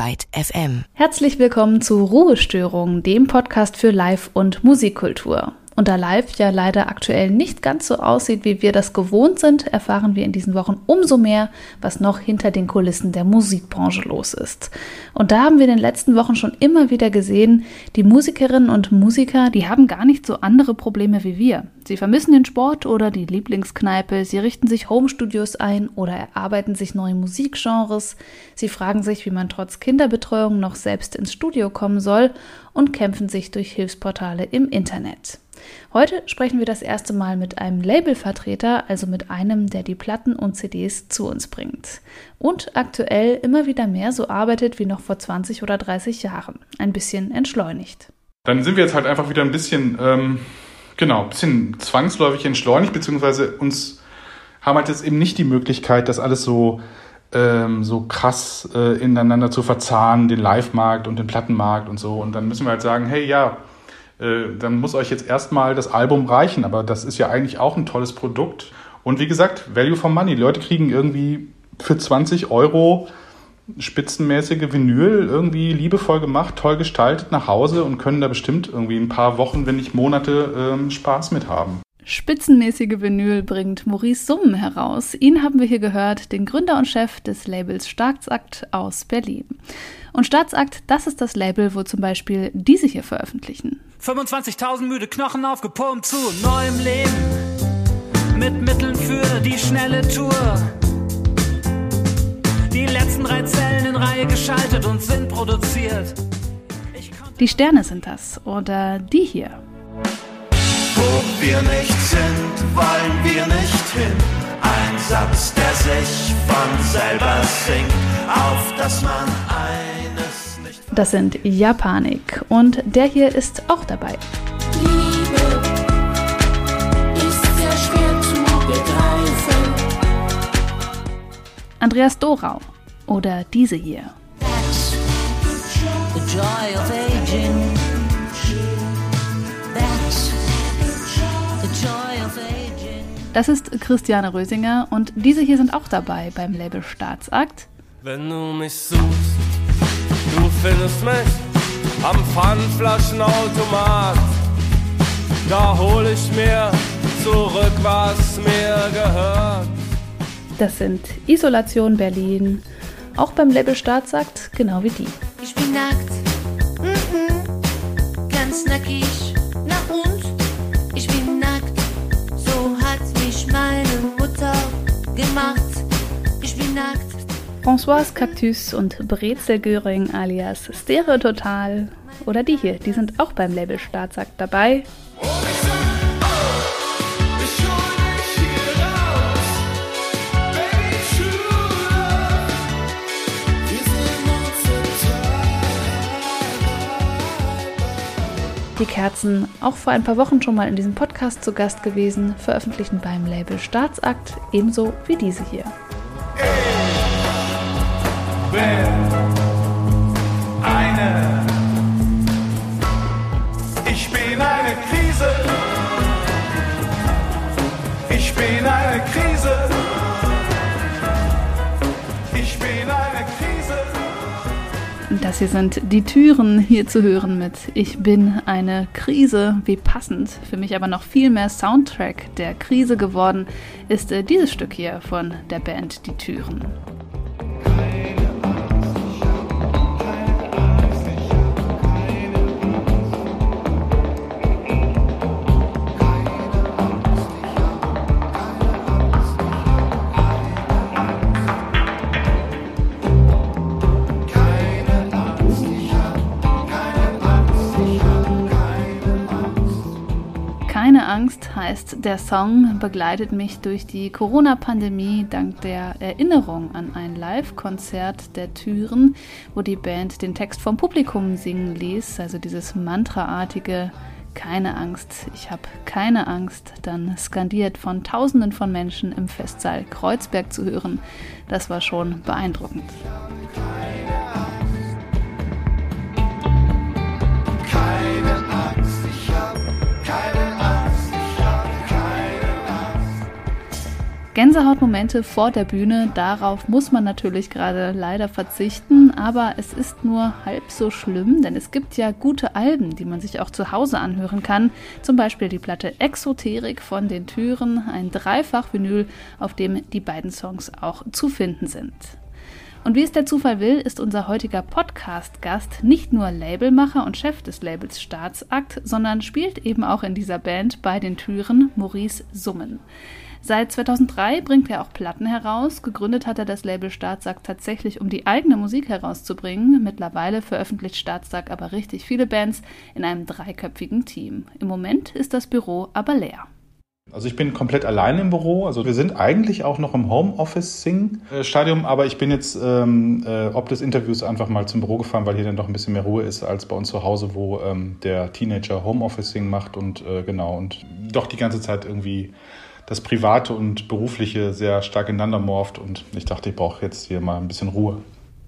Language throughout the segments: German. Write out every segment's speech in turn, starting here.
Byte FM. Herzlich willkommen zu Ruhestörung, dem Podcast für Live- und Musikkultur. Und da Live ja leider aktuell nicht ganz so aussieht, wie wir das gewohnt sind, erfahren wir in diesen Wochen umso mehr, was noch hinter den Kulissen der Musikbranche los ist. Und da haben wir in den letzten Wochen schon immer wieder gesehen, die Musikerinnen und Musiker, die haben gar nicht so andere Probleme wie wir. Sie vermissen den Sport oder die Lieblingskneipe, sie richten sich Homestudios ein oder erarbeiten sich neue Musikgenres, sie fragen sich, wie man trotz Kinderbetreuung noch selbst ins Studio kommen soll und kämpfen sich durch Hilfsportale im Internet. Heute sprechen wir das erste Mal mit einem Labelvertreter, also mit einem, der die Platten und CDs zu uns bringt. Und aktuell immer wieder mehr so arbeitet wie noch vor 20 oder 30 Jahren. Ein bisschen entschleunigt. Dann sind wir jetzt halt einfach wieder ein bisschen, ähm, genau, ein bisschen zwangsläufig entschleunigt, beziehungsweise uns haben halt jetzt eben nicht die Möglichkeit, das alles so ähm, so krass äh, ineinander zu verzahnen, den Live-Markt und den Plattenmarkt und so. Und dann müssen wir halt sagen, hey, ja, äh, dann muss euch jetzt erstmal das Album reichen. Aber das ist ja eigentlich auch ein tolles Produkt. Und wie gesagt, Value for Money. Die Leute kriegen irgendwie für 20 Euro spitzenmäßige Vinyl irgendwie liebevoll gemacht, toll gestaltet nach Hause und können da bestimmt irgendwie ein paar Wochen, wenn nicht Monate ähm, Spaß mit haben. Spitzenmäßige Vinyl bringt Maurice Summen heraus. Ihn haben wir hier gehört, den Gründer und Chef des Labels Staatsakt aus Berlin. Und Staatsakt, das ist das Label, wo zum Beispiel diese hier veröffentlichen. 25.000 müde Knochen aufgepumpt zu neuem Leben. Mit Mitteln für die schnelle Tour. Die letzten drei Zellen in Reihe geschaltet und sind produziert. Die Sterne sind das. Oder die hier. Wo wir nicht sind, wollen wir nicht hin. Ein Satz, der sich von selber singt, auf dass man nicht. Das sind Japanik und der hier ist auch dabei. Liebe ist sehr schwer zu begreifen. Andreas Dorau oder diese hier. Das ist Christiane Rösinger und diese hier sind auch dabei beim Label Staatsakt. Wenn du mich suchst, du findest mich am Pfandflaschenautomat. Da hol ich mir zurück, was mir gehört. Das sind Isolation Berlin, auch beim Label Staatsakt, genau wie die. Ich bin nackt. Mhm. Ganz nackig. Na und? Ich bin nackt. So hat mich meine Mutter gemacht. Ich bin nackt. François Cactus und Brezel Göring alias Stereototal oder die hier, die sind auch beim Label Staatsakt dabei. Die Kerzen, auch vor ein paar Wochen schon mal in diesem Podcast zu Gast gewesen, veröffentlichen beim Label Staatsakt, ebenso wie diese hier. Bin eine. Ich bin eine Krise. Ich bin eine Krise. Ich bin eine Krise. Das hier sind die Türen hier zu hören mit Ich bin eine Krise. Wie passend, für mich aber noch viel mehr Soundtrack der Krise geworden, ist äh, dieses Stück hier von der Band Die Türen. Angst heißt der Song, begleitet mich durch die Corona-Pandemie dank der Erinnerung an ein Live-Konzert der Türen, wo die Band den Text vom Publikum singen ließ, also dieses mantraartige Keine Angst, ich habe keine Angst, dann skandiert von Tausenden von Menschen im Festsaal Kreuzberg zu hören. Das war schon beeindruckend. Gänsehautmomente vor der Bühne, darauf muss man natürlich gerade leider verzichten, aber es ist nur halb so schlimm, denn es gibt ja gute Alben, die man sich auch zu Hause anhören kann. Zum Beispiel die Platte Exoterik von den Türen, ein Dreifach-Vinyl, auf dem die beiden Songs auch zu finden sind. Und wie es der Zufall will, ist unser heutiger Podcast-Gast nicht nur Labelmacher und Chef des Labels Staatsakt, sondern spielt eben auch in dieser Band bei den Türen Maurice Summen. Seit 2003 bringt er auch Platten heraus. Gegründet hat er das Label Staatssack tatsächlich, um die eigene Musik herauszubringen. Mittlerweile veröffentlicht Staatssack aber richtig viele Bands in einem dreiköpfigen Team. Im Moment ist das Büro aber leer. Also ich bin komplett allein im Büro. Also wir sind eigentlich auch noch im Homeoffice-Sing-Stadium, aber ich bin jetzt ähm, äh, ob des Interviews einfach mal zum Büro gefahren, weil hier dann doch ein bisschen mehr Ruhe ist als bei uns zu Hause, wo ähm, der Teenager Homeoffice-Sing macht und äh, genau und doch die ganze Zeit irgendwie das Private und Berufliche sehr stark ineinander morpht und ich dachte, ich brauche jetzt hier mal ein bisschen Ruhe.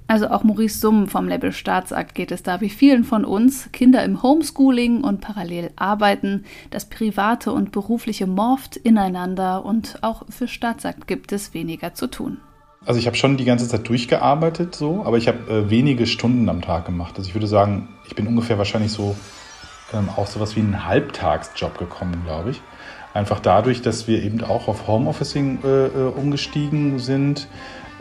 Also auch Maurice Summ vom Label Staatsakt geht es da wie vielen von uns. Kinder im Homeschooling und parallel arbeiten. Das Private und Berufliche morpht ineinander und auch für Staatsakt gibt es weniger zu tun. Also ich habe schon die ganze Zeit durchgearbeitet so, aber ich habe äh, wenige Stunden am Tag gemacht. Also ich würde sagen, ich bin ungefähr wahrscheinlich so ähm, auch sowas wie einen Halbtagsjob gekommen, glaube ich. Einfach dadurch, dass wir eben auch auf Homeofficing äh, äh, umgestiegen sind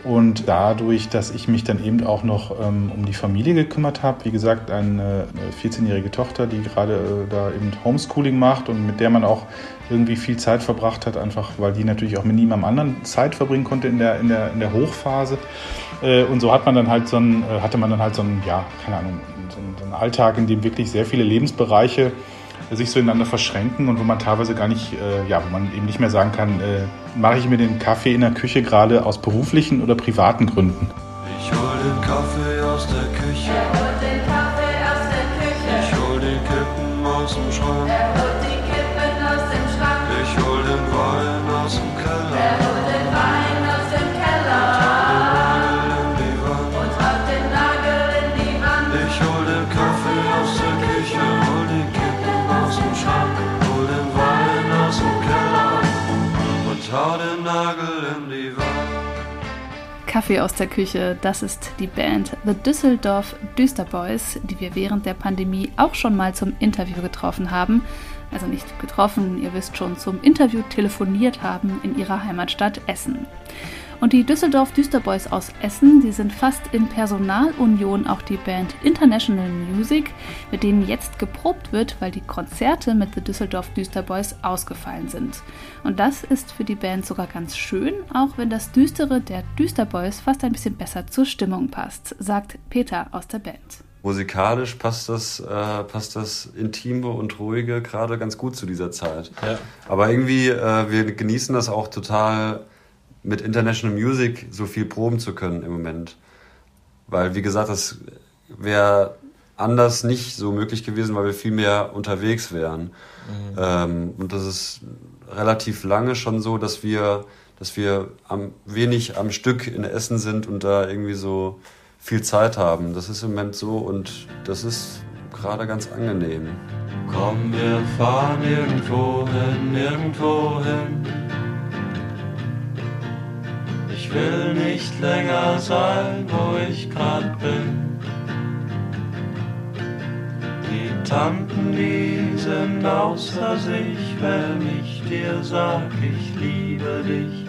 und dadurch, dass ich mich dann eben auch noch ähm, um die Familie gekümmert habe. Wie gesagt, eine, eine 14-jährige Tochter, die gerade äh, da eben Homeschooling macht und mit der man auch irgendwie viel Zeit verbracht hat, einfach weil die natürlich auch mit niemandem anderen Zeit verbringen konnte in der, in der, in der Hochphase. Äh, und so hat man dann halt so einen, äh, hatte man dann halt so einen, ja, keine Ahnung, so einen Alltag, in dem wirklich sehr viele Lebensbereiche sich so ineinander verschränken und wo man teilweise gar nicht, äh, ja, wo man eben nicht mehr sagen kann, äh, mache ich mir den Kaffee in der Küche gerade aus beruflichen oder privaten Gründen. Ich hol den Kaffee Kaffee aus der Küche, das ist die Band The Düsseldorf Düsterboys, die wir während der Pandemie auch schon mal zum Interview getroffen haben. Also nicht getroffen, ihr wisst schon, zum Interview telefoniert haben in ihrer Heimatstadt Essen. Und die Düsseldorf Düsterboys aus Essen, die sind fast in Personalunion auch die Band International Music, mit denen jetzt geprobt wird, weil die Konzerte mit The Düsseldorf Düsterboys ausgefallen sind. Und das ist für die Band sogar ganz schön, auch wenn das Düstere der Düsterboys fast ein bisschen besser zur Stimmung passt, sagt Peter aus der Band. Musikalisch passt das, äh, passt das Intime und Ruhige gerade ganz gut zu dieser Zeit. Ja. Aber irgendwie, äh, wir genießen das auch total, mit International Music so viel proben zu können im Moment. Weil, wie gesagt, das wäre anders nicht so möglich gewesen, weil wir viel mehr unterwegs wären. Ähm, und das ist relativ lange schon so, dass wir, dass wir am, wenig am Stück in Essen sind und da irgendwie so viel Zeit haben. Das ist im Moment so und das ist gerade ganz angenehm. Komm, wir fahren irgendwo hin, irgendwo hin. Ich will nicht länger sein, wo ich grad bin. Die Tanten, die sind außer sich, wenn ich dir sag, ich liebe dich.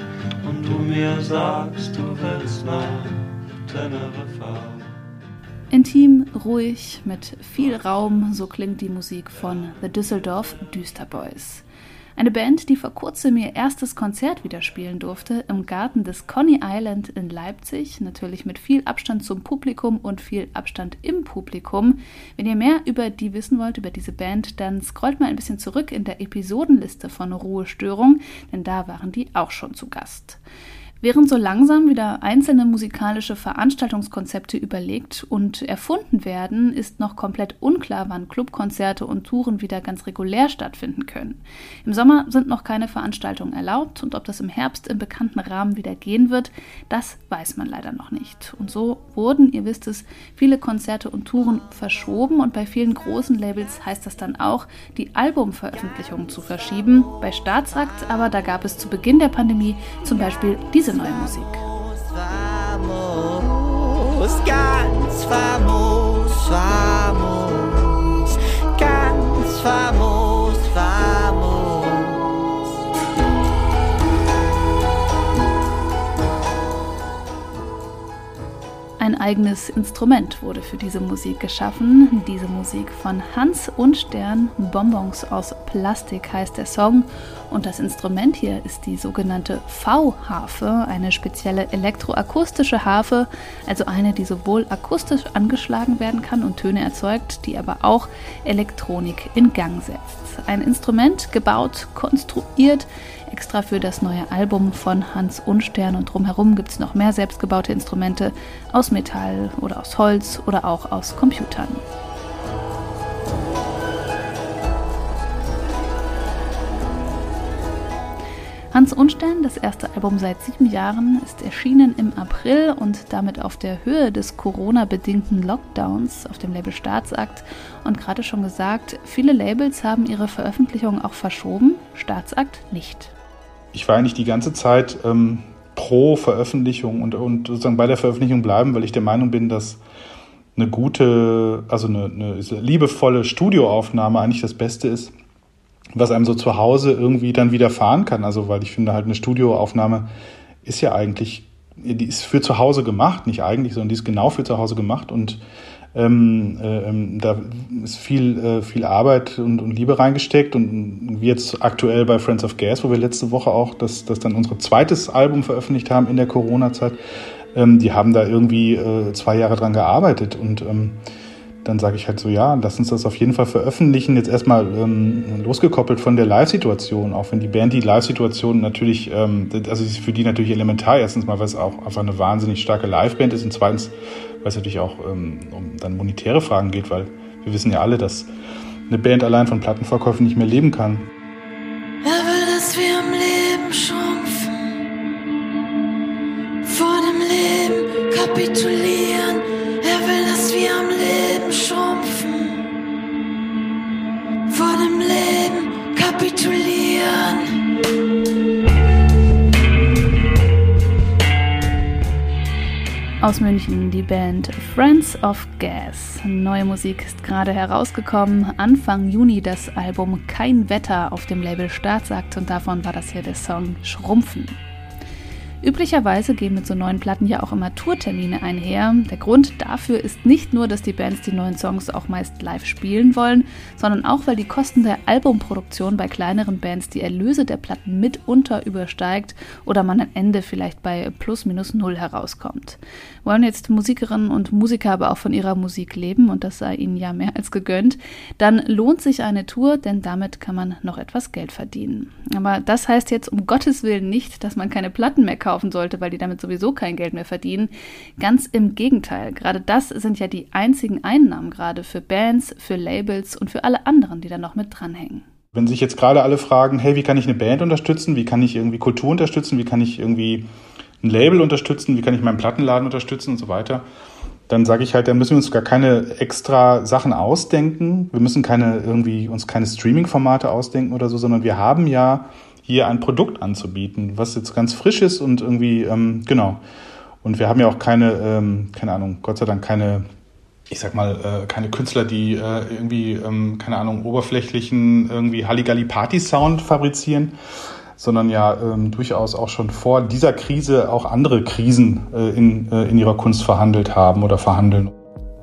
Und du mir sagst, du willst nach Teneriffa. Intim, ruhig, mit viel Raum, so klingt die Musik von The Düsseldorf Düsterboys. Eine Band, die vor kurzem ihr erstes Konzert wieder spielen durfte im Garten des Coney Island in Leipzig, natürlich mit viel Abstand zum Publikum und viel Abstand im Publikum. Wenn ihr mehr über die wissen wollt, über diese Band, dann scrollt mal ein bisschen zurück in der Episodenliste von Ruhestörung, denn da waren die auch schon zu Gast. Während so langsam wieder einzelne musikalische Veranstaltungskonzepte überlegt und erfunden werden, ist noch komplett unklar, wann Clubkonzerte und Touren wieder ganz regulär stattfinden können. Im Sommer sind noch keine Veranstaltungen erlaubt und ob das im Herbst im bekannten Rahmen wieder gehen wird, das weiß man leider noch nicht. Und so wurden, ihr wisst es, viele Konzerte und Touren verschoben und bei vielen großen Labels heißt das dann auch, die Albumveröffentlichungen zu verschieben. Bei Staatsakt aber, da gab es zu Beginn der Pandemie zum Beispiel diese neue Musik. Famos, ganz famos, famos, Ein eigenes Instrument wurde für diese Musik geschaffen. Diese Musik von Hans und Stern, Bonbons aus Plastik heißt der Song. Und das Instrument hier ist die sogenannte V-Harfe, eine spezielle elektroakustische Harfe, also eine, die sowohl akustisch angeschlagen werden kann und Töne erzeugt, die aber auch Elektronik in Gang setzt. Ein Instrument gebaut, konstruiert, extra für das neue Album von Hans Unstern und drumherum gibt es noch mehr selbstgebaute Instrumente aus Metall oder aus Holz oder auch aus Computern. Hans Unstern, das erste Album seit sieben Jahren, ist erschienen im April und damit auf der Höhe des Corona-bedingten Lockdowns auf dem Label Staatsakt. Und gerade schon gesagt, viele Labels haben ihre Veröffentlichung auch verschoben, Staatsakt nicht. Ich war eigentlich die ganze Zeit ähm, pro Veröffentlichung und, und sozusagen bei der Veröffentlichung bleiben, weil ich der Meinung bin, dass eine gute, also eine, eine liebevolle Studioaufnahme eigentlich das Beste ist, was einem so zu Hause irgendwie dann widerfahren kann. Also, weil ich finde halt eine Studioaufnahme ist ja eigentlich, die ist für zu Hause gemacht, nicht eigentlich, sondern die ist genau für zu Hause gemacht und ähm, äh, da ist viel, äh, viel Arbeit und, und Liebe reingesteckt und wie jetzt aktuell bei Friends of Gas, wo wir letzte Woche auch das, das dann unser zweites Album veröffentlicht haben in der Corona-Zeit, ähm, die haben da irgendwie äh, zwei Jahre dran gearbeitet und ähm, dann sage ich halt so, ja, lass uns das auf jeden Fall veröffentlichen. Jetzt erstmal ähm, losgekoppelt von der Live-Situation, auch wenn die Band die Live-Situation natürlich, ähm, also ist für die natürlich elementar. Erstens mal, weil es auch einfach eine wahnsinnig starke Live-Band ist und zweitens, weil es natürlich auch ähm, um dann monetäre Fragen geht, weil wir wissen ja alle, dass eine Band allein von Plattenverkäufen nicht mehr leben kann. Er will, dass wir im Leben schrumpfen, vor dem Leben kapitulieren. Aus München die Band Friends of Gas. Neue Musik ist gerade herausgekommen. Anfang Juni das Album Kein Wetter auf dem Label Staatsakt und davon war das hier der Song Schrumpfen. Üblicherweise gehen mit so neuen Platten ja auch immer Tourtermine einher. Der Grund dafür ist nicht nur, dass die Bands die neuen Songs auch meist live spielen wollen, sondern auch, weil die Kosten der Albumproduktion bei kleineren Bands die Erlöse der Platten mitunter übersteigt oder man am Ende vielleicht bei plus minus null herauskommt. Wollen jetzt Musikerinnen und Musiker aber auch von ihrer Musik leben und das sei ihnen ja mehr als gegönnt, dann lohnt sich eine Tour, denn damit kann man noch etwas Geld verdienen. Aber das heißt jetzt um Gottes Willen nicht, dass man keine Platten mehr kaufen sollte, weil die damit sowieso kein Geld mehr verdienen. Ganz im Gegenteil. Gerade das sind ja die einzigen Einnahmen gerade für Bands, für Labels und für alle anderen, die da noch mit dranhängen. Wenn sich jetzt gerade alle fragen, hey, wie kann ich eine Band unterstützen? Wie kann ich irgendwie Kultur unterstützen? Wie kann ich irgendwie ein Label unterstützen? Wie kann ich meinen Plattenladen unterstützen und so weiter? Dann sage ich halt, dann müssen wir uns gar keine extra Sachen ausdenken. Wir müssen keine irgendwie uns keine Streaming-Formate ausdenken oder so, sondern wir haben ja hier ein Produkt anzubieten, was jetzt ganz frisch ist und irgendwie, ähm, genau. Und wir haben ja auch keine, ähm, keine Ahnung, Gott sei Dank keine, ich sag mal, äh, keine Künstler, die äh, irgendwie, ähm, keine Ahnung, oberflächlichen, irgendwie Halligalli-Party-Sound fabrizieren, sondern ja ähm, durchaus auch schon vor dieser Krise auch andere Krisen äh, in, äh, in ihrer Kunst verhandelt haben oder verhandeln.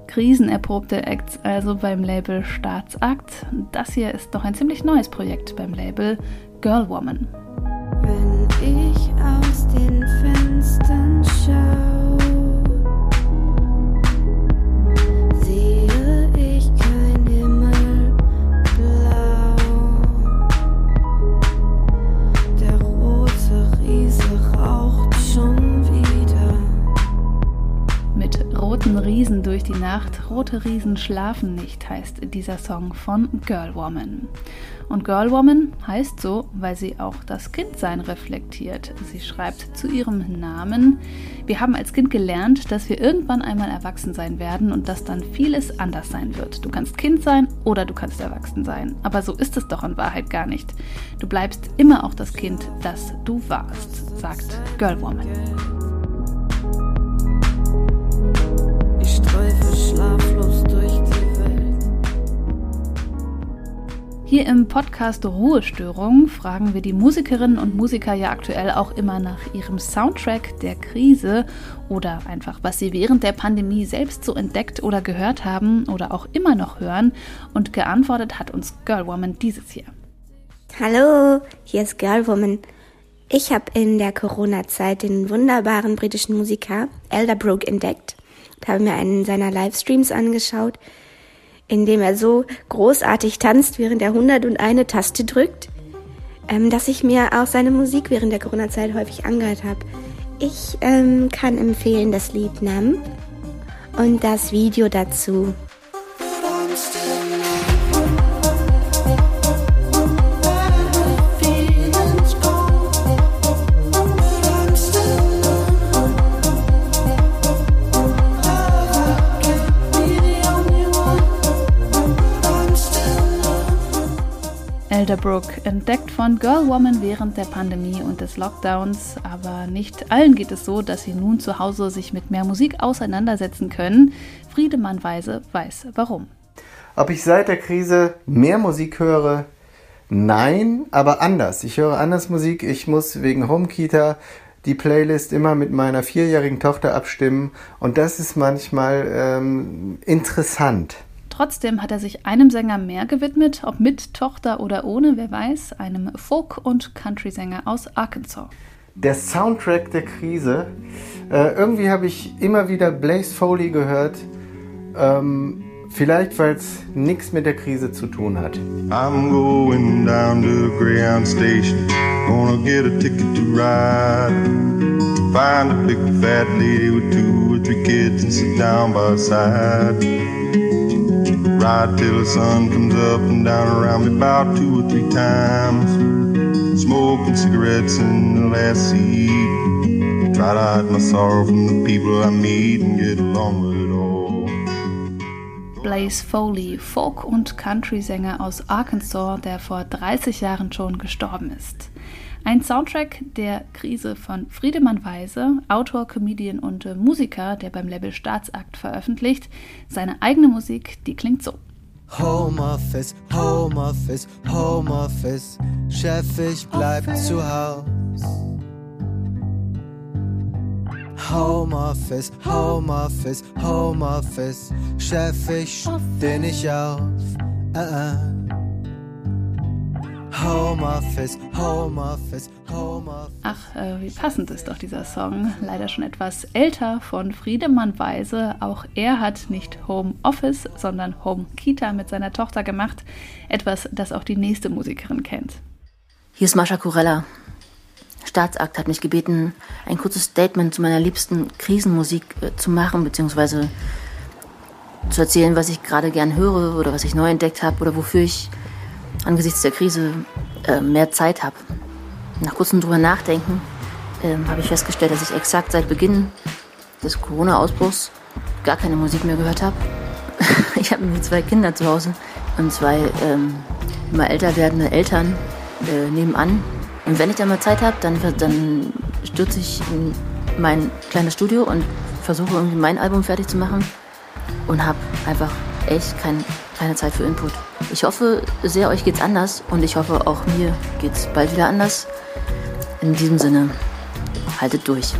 Krisenerprobte Acts also beim Label Staatsakt. Das hier ist doch ein ziemlich neues Projekt beim Label Girl Woman. Wenn ich aus den Fenstern schau, Riesen durch die Nacht. Rote Riesen schlafen nicht, heißt dieser Song von Girl Woman. Und Girl Woman heißt so, weil sie auch das Kindsein reflektiert. Sie schreibt zu ihrem Namen, wir haben als Kind gelernt, dass wir irgendwann einmal erwachsen sein werden und dass dann vieles anders sein wird. Du kannst Kind sein oder du kannst erwachsen sein. Aber so ist es doch in Wahrheit gar nicht. Du bleibst immer auch das Kind, das du warst, sagt Girl Woman. Hier im Podcast Ruhestörung fragen wir die Musikerinnen und Musiker ja aktuell auch immer nach ihrem Soundtrack der Krise oder einfach, was sie während der Pandemie selbst so entdeckt oder gehört haben oder auch immer noch hören. Und geantwortet hat uns Girlwoman dieses hier. Hallo, hier ist Girlwoman. Ich habe in der Corona-Zeit den wunderbaren britischen Musiker Elderbrook entdeckt und habe mir einen seiner Livestreams angeschaut, in dem er so großartig tanzt, während er 101 Taste drückt, ähm, dass ich mir auch seine Musik während der Corona-Zeit häufig angehört habe. Ich ähm, kann empfehlen das Lied Nam und das Video dazu. Elderbrook, entdeckt von Girl Woman während der Pandemie und des Lockdowns. Aber nicht allen geht es so, dass sie nun zu Hause sich mit mehr Musik auseinandersetzen können. Friedemann Weise weiß warum. Ob ich seit der Krise mehr Musik höre? Nein, aber anders. Ich höre anders Musik. Ich muss wegen HomeKita die Playlist immer mit meiner vierjährigen Tochter abstimmen und das ist manchmal ähm, interessant. Trotzdem hat er sich einem Sänger mehr gewidmet, ob mit Tochter oder ohne, wer weiß, einem Folk- und Country-Sänger aus Arkansas. Der Soundtrack der Krise. Äh, irgendwie habe ich immer wieder Blaze Foley gehört. Ähm, vielleicht, weil es nichts mit der Krise zu tun hat. I'm going down to Greyhound Station. Gonna get a ticket to ride. Find a big fat lady with two or three kids and sit down by her side. Ride till the sun comes up and down around me about two or three times. Smoking cigarettes in the last seat. Try to hide my sorrow from the people I meet and get along with it all. Blaze Foley, Folk- und Country-Sänger aus Arkansas, der vor 30 Jahren schon gestorben ist. Ein Soundtrack der Krise von Friedemann Weise, Autor, Comedian und äh, Musiker, der beim Label Staatsakt veröffentlicht. Seine eigene Musik, die klingt so. Homeoffice, Homeoffice, Homeoffice. Chef, ich bleib zu Haus. Homeoffice, Homeoffice, Homeoffice. Chef, ich steh nicht auf. Äh, äh. Homeoffice, Homeoffice, Homeoffice. Ach, äh, wie passend ist doch dieser Song. Leider schon etwas älter von Friedemann Weise. Auch er hat nicht Home Office, sondern Home Kita mit seiner Tochter gemacht. Etwas, das auch die nächste Musikerin kennt. Hier ist Mascha Kurella. Staatsakt hat mich gebeten, ein kurzes Statement zu meiner liebsten Krisenmusik äh, zu machen, beziehungsweise zu erzählen, was ich gerade gern höre oder was ich neu entdeckt habe oder wofür ich angesichts der Krise äh, mehr Zeit habe. Nach kurzem drüber nachdenken ähm, habe ich festgestellt, dass ich exakt seit Beginn des Corona-Ausbruchs gar keine Musik mehr gehört habe. ich habe nämlich zwei Kinder zu Hause und zwei ähm, immer älter werdende Eltern äh, nebenan. Und wenn ich dann mal Zeit habe, dann, dann stürze ich in mein kleines Studio und versuche irgendwie mein Album fertig zu machen und habe einfach echt kein, keine Zeit für Input. Ich hoffe sehr, euch geht's anders und ich hoffe auch mir geht's bald wieder anders. In diesem Sinne, haltet durch.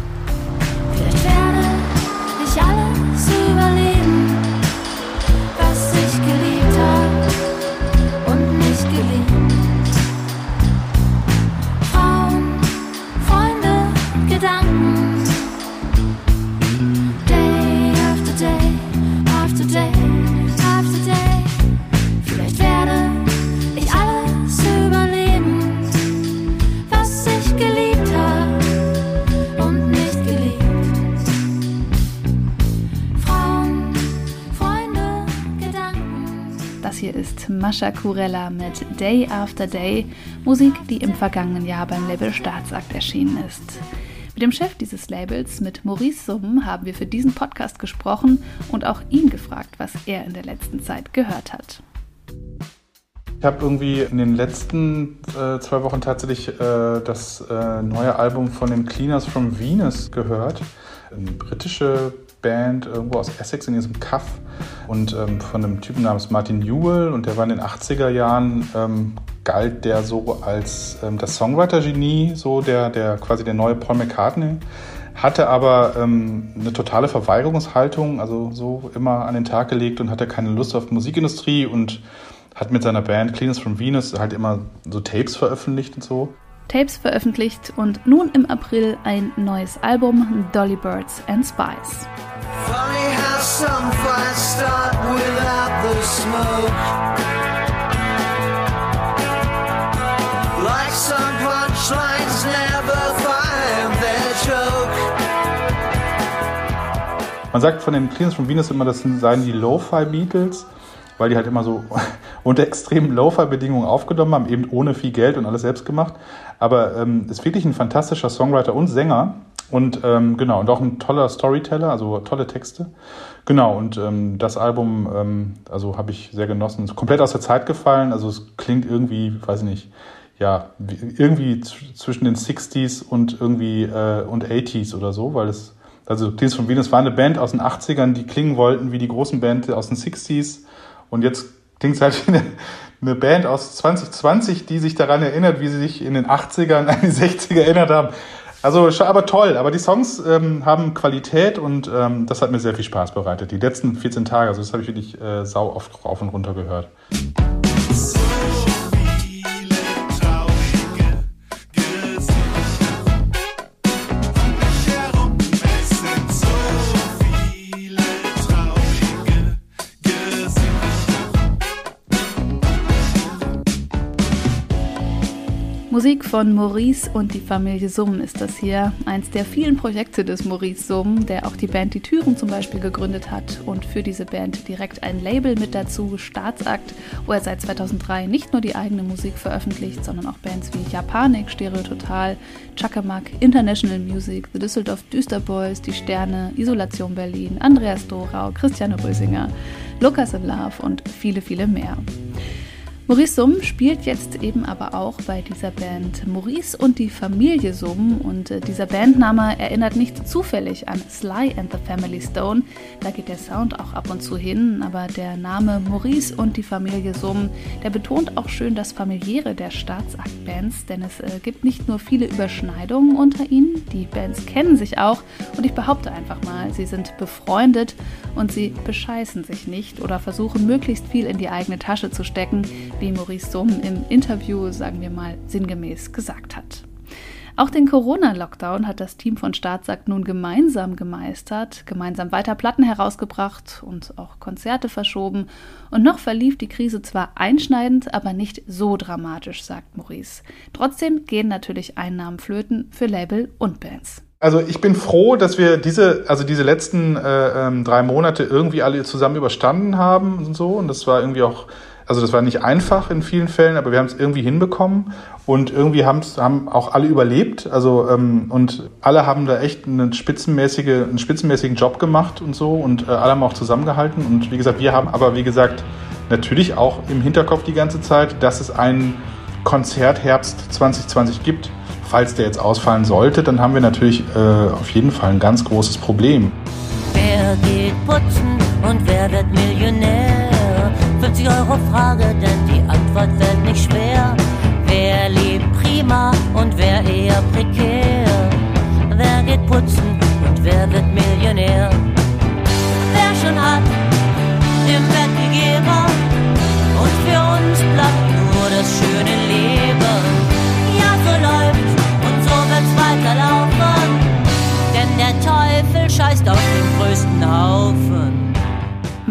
Ist Mascha Kurella mit Day After Day, Musik, die im vergangenen Jahr beim Label Staatsakt erschienen ist. Mit dem Chef dieses Labels, mit Maurice Summ, haben wir für diesen Podcast gesprochen und auch ihn gefragt, was er in der letzten Zeit gehört hat. Ich habe irgendwie in den letzten äh, zwei Wochen tatsächlich äh, das äh, neue Album von den Cleaners from Venus gehört. Eine britische Band irgendwo aus Essex in diesem Kaff und ähm, von einem Typen namens Martin Newell und der war in den 80er Jahren, ähm, galt der so als ähm, das Songwriter-Genie, so der, der quasi der neue Paul McCartney hatte aber ähm, eine totale Verweigerungshaltung, also so immer an den Tag gelegt und hatte keine Lust auf Musikindustrie und hat mit seiner Band Cleaners from Venus halt immer so Tapes veröffentlicht und so. Tapes veröffentlicht und nun im April ein neues Album Dolly Birds and Spies. Funny how some fights start without the smoke. Like some punchlines never find their joke. Man sagt von den Cleaners from Venus immer, das seien die Lo-Fi Beatles, weil die halt immer so unter extremen Lo-Fi-Bedingungen aufgenommen haben, eben ohne viel Geld und alles selbst gemacht. Aber ähm, ist wirklich ein fantastischer Songwriter und Sänger. Und ähm, genau, und auch ein toller Storyteller, also tolle Texte. Genau, und ähm, das Album, ähm, also habe ich sehr genossen. Ist komplett aus der Zeit gefallen, also es klingt irgendwie, weiß ich nicht, ja, wie- irgendwie zwischen den 60s und irgendwie äh, und 80s oder so, weil es, also Cleans von Venus war eine Band aus den 80ern, die klingen wollten wie die großen Band aus den 60s und jetzt klingt es halt wie eine, eine Band aus 2020, die sich daran erinnert, wie sie sich in den 80ern an die 60er erinnert haben. Also, aber toll, aber die Songs ähm, haben Qualität und ähm, das hat mir sehr viel Spaß bereitet. Die letzten 14 Tage, also das habe ich wirklich äh, sau oft rauf und runter gehört. Musik von Maurice und die Familie Summ ist das hier. Eins der vielen Projekte des Maurice Summ, der auch die Band Die Türen zum Beispiel gegründet hat und für diese Band direkt ein Label mit dazu, Staatsakt, wo er seit 2003 nicht nur die eigene Musik veröffentlicht, sondern auch Bands wie Japanik, Stereo Total, Chakamak, International Music, The Düsseldorf Düsterboys, Die Sterne, Isolation Berlin, Andreas Dorau, Christiane Rösinger, Lukas in Love und viele, viele mehr. Maurice Summ spielt jetzt eben aber auch bei dieser Band Maurice und die Familie Summ. Und äh, dieser Bandname erinnert nicht zufällig an Sly and the Family Stone. Da geht der Sound auch ab und zu hin, aber der Name Maurice und die Familie Summ, der betont auch schön das familiäre der Staatsaktbands, denn es äh, gibt nicht nur viele Überschneidungen unter ihnen, die Bands kennen sich auch. Und ich behaupte einfach mal, sie sind befreundet. Und sie bescheißen sich nicht oder versuchen möglichst viel in die eigene Tasche zu stecken, wie Maurice Summ im Interview, sagen wir mal, sinngemäß gesagt hat. Auch den Corona-Lockdown hat das Team von Staatsakt nun gemeinsam gemeistert, gemeinsam weiter Platten herausgebracht und auch Konzerte verschoben. Und noch verlief die Krise zwar einschneidend, aber nicht so dramatisch, sagt Maurice. Trotzdem gehen natürlich Einnahmen flöten für Label und Bands. Also ich bin froh, dass wir diese, also diese letzten äh, ähm, drei Monate irgendwie alle zusammen überstanden haben und so. Und das war irgendwie auch, also das war nicht einfach in vielen Fällen, aber wir haben es irgendwie hinbekommen und irgendwie haben auch alle überlebt. Also ähm, und alle haben da echt einen spitzenmäßige, einen spitzenmäßigen Job gemacht und so und äh, alle haben auch zusammengehalten. Und wie gesagt, wir haben aber wie gesagt natürlich auch im Hinterkopf die ganze Zeit, dass es einen Konzertherbst 2020 gibt. Falls der jetzt ausfallen sollte, dann haben wir natürlich äh, auf jeden Fall ein ganz großes Problem. Wer geht putzen und wer wird Millionär? 50 Euro Frage, denn die Antwort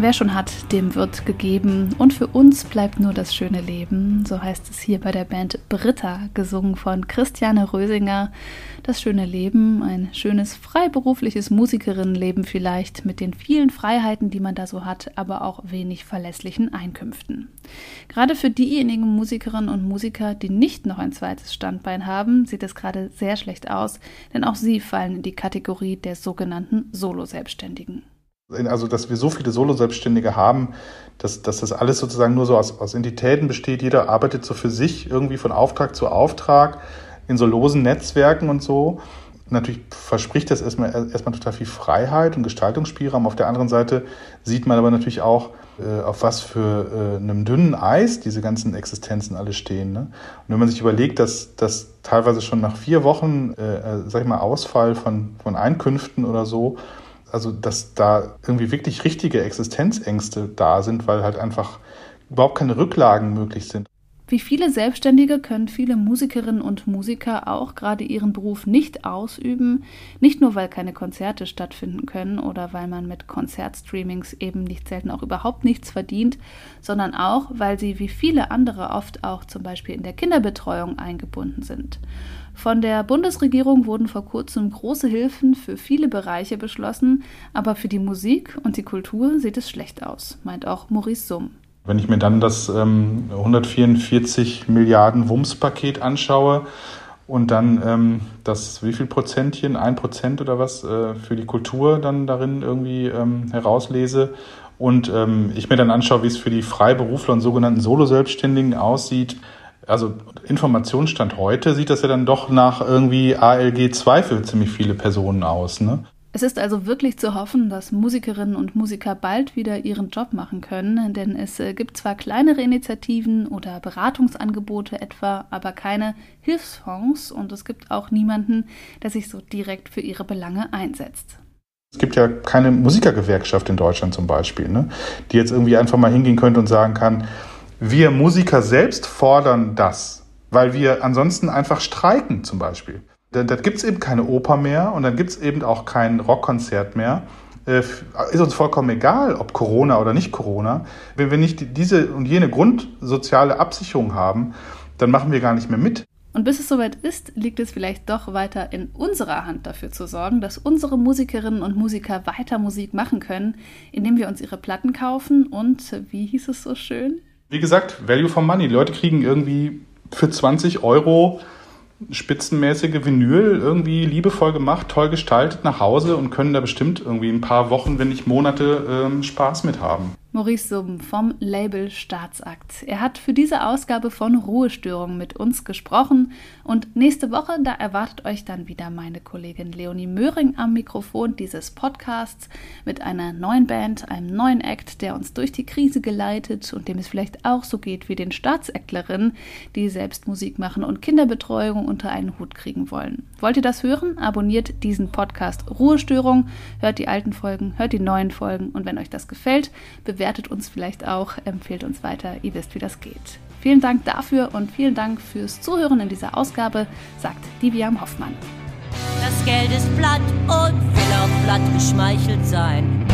Wer schon hat, dem wird gegeben und für uns bleibt nur das schöne Leben. So heißt es hier bei der Band Britta, gesungen von Christiane Rösinger. Das schöne Leben, ein schönes freiberufliches Musikerinnenleben vielleicht mit den vielen Freiheiten, die man da so hat, aber auch wenig verlässlichen Einkünften. Gerade für diejenigen Musikerinnen und Musiker, die nicht noch ein zweites Standbein haben, sieht es gerade sehr schlecht aus, denn auch sie fallen in die Kategorie der sogenannten Solo-Selbstständigen also dass wir so viele Solo-Selbstständige haben, dass, dass das alles sozusagen nur so aus, aus Entitäten besteht. Jeder arbeitet so für sich irgendwie von Auftrag zu Auftrag in so losen Netzwerken und so. Natürlich verspricht das erstmal, erstmal total viel Freiheit und Gestaltungsspielraum. Auf der anderen Seite sieht man aber natürlich auch, äh, auf was für äh, einem dünnen Eis diese ganzen Existenzen alle stehen. Ne? Und wenn man sich überlegt, dass, dass teilweise schon nach vier Wochen, äh, äh sag ich mal, Ausfall von, von Einkünften oder so, also dass da irgendwie wirklich richtige Existenzängste da sind, weil halt einfach überhaupt keine Rücklagen möglich sind. Wie viele Selbstständige können viele Musikerinnen und Musiker auch gerade ihren Beruf nicht ausüben, nicht nur weil keine Konzerte stattfinden können oder weil man mit Konzertstreamings eben nicht selten auch überhaupt nichts verdient, sondern auch, weil sie wie viele andere oft auch zum Beispiel in der Kinderbetreuung eingebunden sind. Von der Bundesregierung wurden vor kurzem große Hilfen für viele Bereiche beschlossen, aber für die Musik und die Kultur sieht es schlecht aus, meint auch Maurice Summ. Wenn ich mir dann das ähm, 144 Milliarden Wumms-Paket anschaue und dann ähm, das, wie viel Prozentchen, ein Prozent oder was, äh, für die Kultur dann darin irgendwie ähm, herauslese und ähm, ich mir dann anschaue, wie es für die Freiberufler und sogenannten Solo-Selbstständigen aussieht, also Informationsstand heute sieht das ja dann doch nach irgendwie ALG 2 für ziemlich viele Personen aus. Ne? Es ist also wirklich zu hoffen, dass Musikerinnen und Musiker bald wieder ihren Job machen können, denn es äh, gibt zwar kleinere Initiativen oder Beratungsangebote etwa, aber keine Hilfsfonds und es gibt auch niemanden, der sich so direkt für ihre Belange einsetzt. Es gibt ja keine Musikergewerkschaft in Deutschland zum Beispiel, ne? die jetzt irgendwie einfach mal hingehen könnte und sagen kann, wir Musiker selbst fordern das, weil wir ansonsten einfach streiken zum Beispiel. Dann, dann gibt es eben keine Oper mehr und dann gibt es eben auch kein Rockkonzert mehr. Äh, ist uns vollkommen egal, ob Corona oder nicht Corona. Wenn wir nicht diese und jene grundsoziale Absicherung haben, dann machen wir gar nicht mehr mit. Und bis es soweit ist, liegt es vielleicht doch weiter in unserer Hand dafür zu sorgen, dass unsere Musikerinnen und Musiker weiter Musik machen können, indem wir uns ihre Platten kaufen und, wie hieß es so schön, wie gesagt, Value for Money. Die Leute kriegen irgendwie für 20 Euro spitzenmäßige Vinyl irgendwie liebevoll gemacht, toll gestaltet nach Hause und können da bestimmt irgendwie ein paar Wochen, wenn nicht Monate ähm, Spaß mit haben. Maurice Summ vom Label Staatsakt. Er hat für diese Ausgabe von Ruhestörung mit uns gesprochen und nächste Woche, da erwartet euch dann wieder meine Kollegin Leonie Möhring am Mikrofon dieses Podcasts mit einer neuen Band, einem neuen Act, der uns durch die Krise geleitet und dem es vielleicht auch so geht wie den Staatsäcklerinnen, die selbst Musik machen und Kinderbetreuung unter einen Hut kriegen wollen. Wollt ihr das hören? Abonniert diesen Podcast Ruhestörung, hört die alten Folgen, hört die neuen Folgen und wenn euch das gefällt, bewertet uns vielleicht auch, empfehlt uns weiter, ihr wisst, wie das geht. Vielen Dank dafür und vielen Dank fürs Zuhören in dieser Ausgabe, sagt Diviam Hoffmann. Das Geld ist platt und will auch platt geschmeichelt sein.